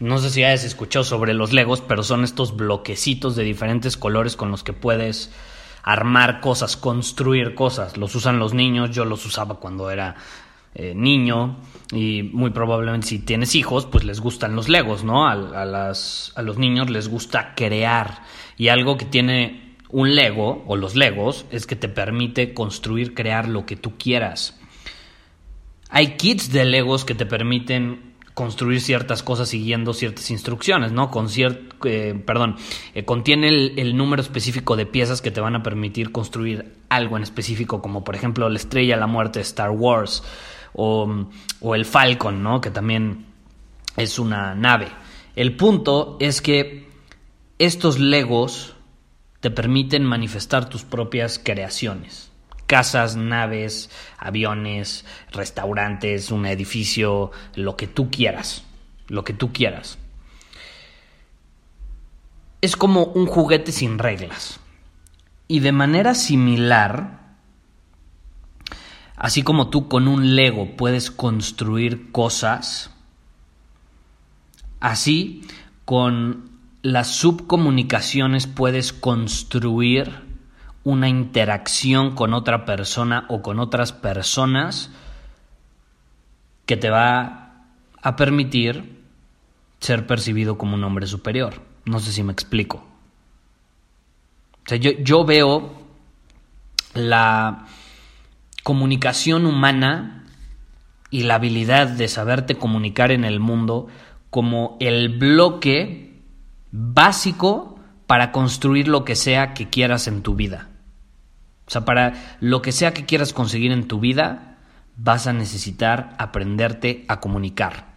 No sé si hayas escuchado sobre los Legos, pero son estos bloquecitos de diferentes colores con los que puedes armar cosas, construir cosas. Los usan los niños, yo los usaba cuando era eh, niño y muy probablemente si tienes hijos, pues les gustan los Legos, ¿no? A, las, a los niños les gusta crear y algo que tiene un Lego o los Legos es que te permite construir, crear lo que tú quieras. Hay kits de Legos que te permiten construir ciertas cosas siguiendo ciertas instrucciones, ¿no? Con eh, perdón, eh, contiene el, número específico de piezas que te van a permitir construir algo en específico, como por ejemplo la estrella la muerte de Star Wars o, o el Falcon, ¿no? Que también es una nave. El punto es que estos Legos te permiten manifestar tus propias creaciones casas, naves, aviones, restaurantes, un edificio, lo que tú quieras, lo que tú quieras. Es como un juguete sin reglas. Y de manera similar, así como tú con un Lego puedes construir cosas, así con las subcomunicaciones puedes construir una interacción con otra persona o con otras personas que te va a permitir ser percibido como un hombre superior. No sé si me explico. O sea, yo, yo veo la comunicación humana y la habilidad de saberte comunicar en el mundo como el bloque básico para construir lo que sea que quieras en tu vida. O sea, para lo que sea que quieras conseguir en tu vida, vas a necesitar aprenderte a comunicar.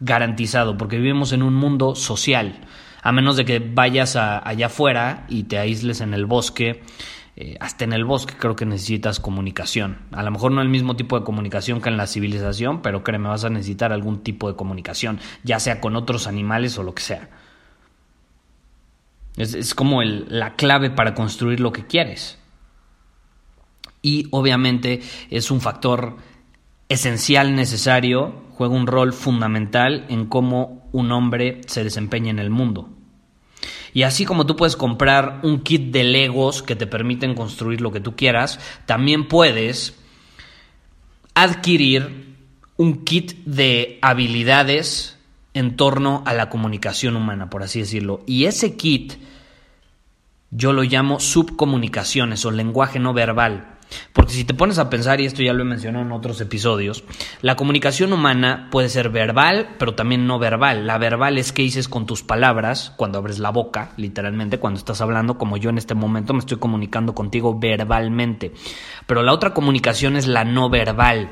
Garantizado, porque vivimos en un mundo social. A menos de que vayas allá afuera y te aísles en el bosque, eh, hasta en el bosque creo que necesitas comunicación. A lo mejor no el mismo tipo de comunicación que en la civilización, pero créeme, vas a necesitar algún tipo de comunicación, ya sea con otros animales o lo que sea. Es, como la clave para construir lo que quieres y obviamente es un factor esencial, necesario, juega un rol fundamental en cómo un hombre se desempeña en el mundo. Y así como tú puedes comprar un kit de Legos que te permiten construir lo que tú quieras, también puedes adquirir un kit de habilidades en torno a la comunicación humana, por así decirlo. Y ese kit yo lo llamo subcomunicaciones o lenguaje no verbal. Porque si te pones a pensar, y esto ya lo he mencionado en otros episodios, la comunicación humana puede ser verbal, pero también no verbal. La verbal es que dices con tus palabras, cuando abres la boca, literalmente, cuando estás hablando, como yo en este momento me estoy comunicando contigo verbalmente. Pero la otra comunicación es la no verbal.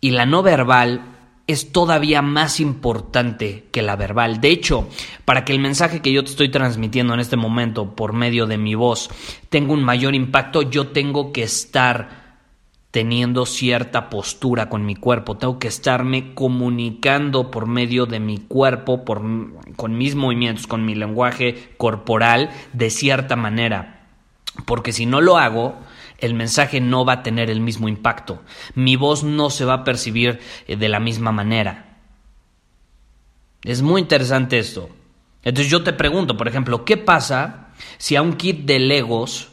Y la no verbal es todavía más importante que la verbal. De hecho, para que el mensaje que yo te estoy transmitiendo en este momento por medio de mi voz tenga un mayor impacto, yo tengo que estar teniendo cierta postura con mi cuerpo, tengo que estarme comunicando por medio de mi cuerpo, con mis movimientos, con mi lenguaje corporal, de cierta manera. Porque si no lo hago, el mensaje no va a tener el mismo impacto. Mi voz no se va a percibir eh, de la misma manera. Es muy interesante esto. Entonces yo te pregunto, por ejemplo, ¿qué pasa si a un kit de Legos,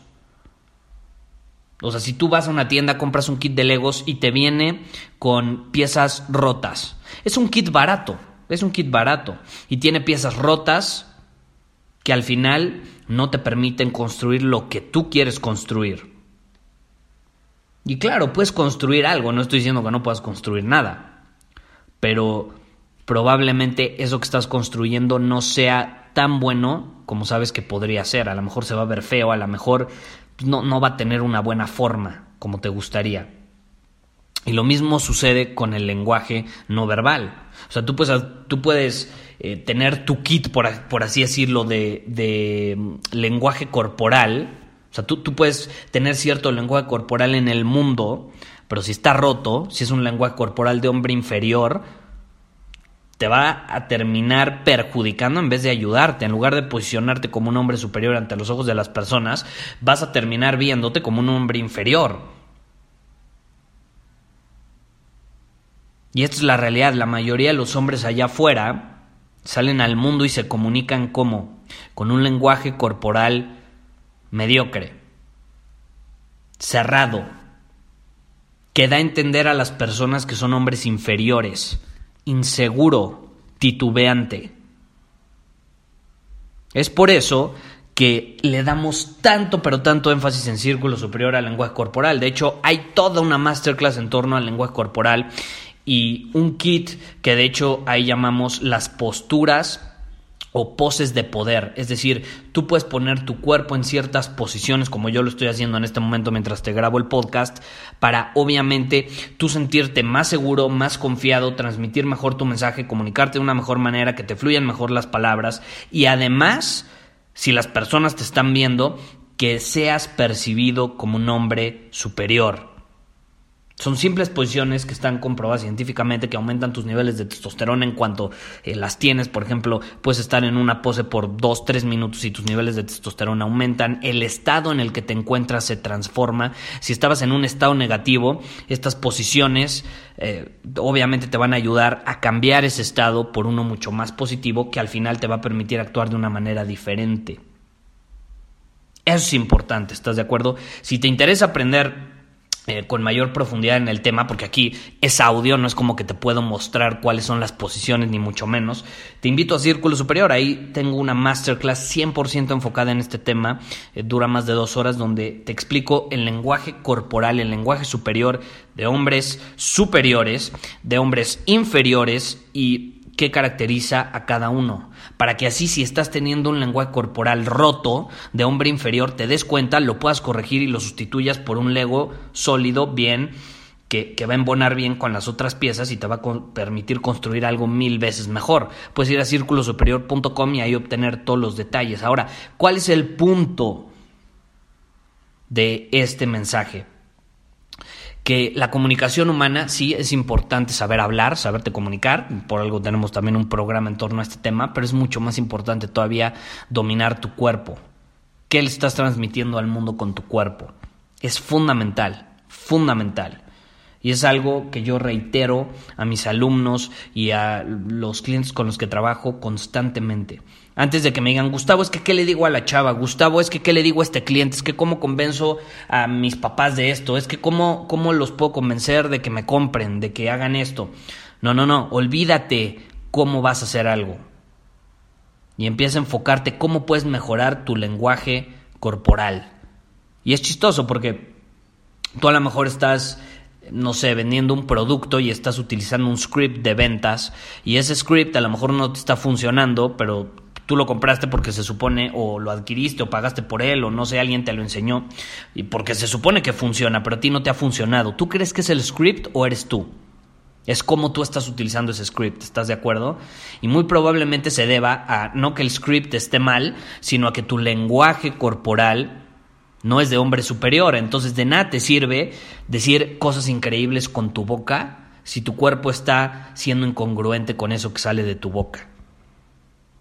o sea, si tú vas a una tienda, compras un kit de Legos y te viene con piezas rotas? Es un kit barato, Es un kit barato y tiene piezas rotas que al final no te permiten construir lo que tú quieres construir. Y claro, puedes construir algo, no estoy diciendo que no puedas construir nada, pero probablemente eso que estás construyendo no sea tan bueno como sabes que podría ser. A lo mejor se va a ver feo, a lo mejor no, no va a tener una buena forma como te gustaría. Y lo mismo sucede con el lenguaje no verbal. O sea, tú puedes, tú puedes eh, tener tu kit, por, por así decirlo, de, de, mm, lenguaje corporal. O sea, tú, tú puedes tener cierto lenguaje corporal en el mundo, pero si está roto, si es un lenguaje corporal de hombre inferior, te va a terminar perjudicando en vez de ayudarte. En lugar de posicionarte como un hombre superior ante los ojos de las personas, vas a terminar viéndote como un hombre inferior. Y esta es la realidad, la mayoría de los hombres allá afuera salen al mundo y se comunican como con un lenguaje corporal mediocre, cerrado, que da a entender a las personas que son hombres inferiores, inseguro, titubeante. Es por eso que le damos tanto, pero tanto énfasis en círculo superior al lenguaje corporal. De hecho, hay toda una masterclass en torno al lenguaje corporal y un kit que de hecho ahí llamamos las posturas o poses de poder, es decir, tú puedes poner tu cuerpo en ciertas posiciones como yo lo estoy haciendo en este momento mientras te grabo el podcast para obviamente tú sentirte más seguro, más confiado, transmitir mejor tu mensaje, comunicarte de una mejor manera, que te fluyan mejor las palabras. Y además, si las personas te están viendo, que seas percibido como un hombre superior, son simples posiciones que están comprobadas científicamente que aumentan tus niveles de testosterona en cuanto eh, las tienes. Por ejemplo, puedes estar en una pose por 2, 3 minutos y tus niveles de testosterona aumentan. El estado en el que te encuentras se transforma. Si estabas en un estado negativo, estas posiciones eh, obviamente te van a ayudar a cambiar ese estado por uno mucho más positivo que al final te va a permitir actuar de una manera diferente. Eso es importante, ¿estás de acuerdo? Si te interesa aprender eh, con mayor profundidad en el tema, porque aquí es audio, no es como que te puedo mostrar cuáles son las posiciones, ni mucho menos. Te invito a Círculo Superior, ahí tengo una masterclass 100% enfocada en este tema, eh, dura más de dos horas, donde te explico el lenguaje corporal, el lenguaje superior de hombres superiores, de hombres inferiores y qué caracteriza a cada uno, para que así si estás teniendo un lenguaje corporal roto de hombre inferior, te des cuenta, lo puedas corregir y lo sustituyas por un lego sólido, bien, que, que, va a embonar bien con las otras piezas y te va a permitir construir algo mil veces mejor. Puedes ir a círculosuperior.com y ahí obtener todos los detalles. Ahora, ¿cuál es el punto de este mensaje? Que la comunicación humana sí es importante saber hablar, saberte comunicar, por algo tenemos también un programa en torno a este tema, pero es mucho más importante todavía dominar tu cuerpo. ¿Qué le estás transmitiendo al mundo con tu cuerpo? Es fundamental, fundamental. Y es algo que yo reitero a mis alumnos y a los clientes con los que trabajo constantemente. Antes de que me digan, Gustavo, es que qué le digo a la chava, Gustavo, es que qué le digo a este cliente, es que cómo convenzo a mis papás de esto, es que cómo, cómo los puedo convencer de que me compren, de que hagan esto. No, no, no, olvídate cómo vas a hacer algo. Y empieza a enfocarte cómo puedes mejorar tu lenguaje corporal. Y es chistoso porque tú a lo mejor estás no sé, vendiendo un producto y estás utilizando un script de ventas y ese script a lo mejor no te está funcionando, pero tú lo compraste porque se supone o lo adquiriste o pagaste por él o no sé, alguien te lo enseñó y porque se supone que funciona, pero a ti no te ha funcionado. ¿Tú crees que es el script o eres tú? Es como tú estás utilizando ese script, ¿estás de acuerdo? Y muy probablemente se deba a no que el script esté mal, sino a que tu lenguaje corporal no es de hombre superior. Entonces de nada te sirve decir cosas increíbles con tu boca si tu cuerpo está siendo incongruente con eso que sale de tu boca.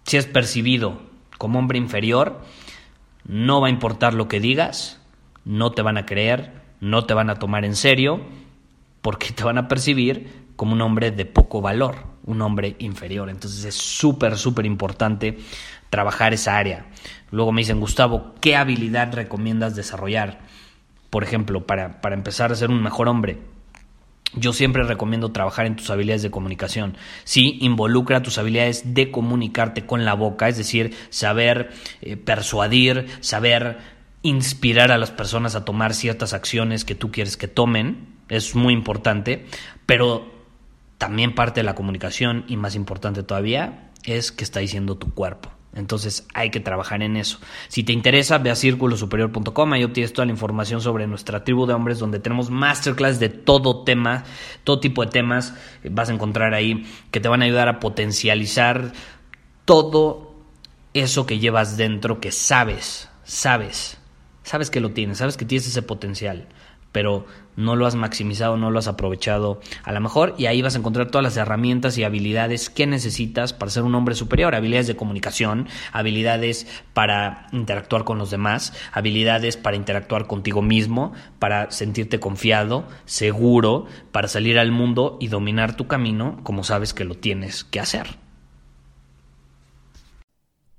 Si es percibido como hombre inferior, no va a importar lo que digas, no te van a creer, no te van a tomar en serio, porque te van a percibir como un hombre de poco valor, un hombre inferior. Entonces es súper, súper importante trabajar esa área. Luego me dicen, Gustavo, ¿qué habilidad recomiendas desarrollar? Por ejemplo, para, para empezar a ser un mejor hombre. yo siempre recomiendo trabajar en tus habilidades de comunicación. Sí, involucra tus habilidades de comunicarte con la boca, es decir, saber eh, persuadir, saber inspirar a las personas a tomar ciertas acciones que tú quieres que tomen. Es muy importante, pero también parte de la comunicación y más importante todavía es que está diciendo tu cuerpo. Entonces hay que trabajar en eso. Si te interesa, ve a círculosuperior.com y obtienes toda la información sobre nuestra tribu de hombres donde tenemos masterclass de todo tema, todo tipo de temas. Vas a encontrar ahí que te van a ayudar a potencializar todo eso que llevas dentro, que sabes, sabes, sabes que lo tienes, sabes que tienes ese potencial pero no lo has maximizado, no lo has aprovechado a lo mejor y ahí vas a encontrar todas las herramientas y habilidades que necesitas para ser un hombre superior, habilidades de comunicación, habilidades para interactuar con los demás, habilidades para interactuar contigo mismo, para sentirte confiado, seguro, para salir al mundo y dominar tu camino como sabes que lo tienes que hacer.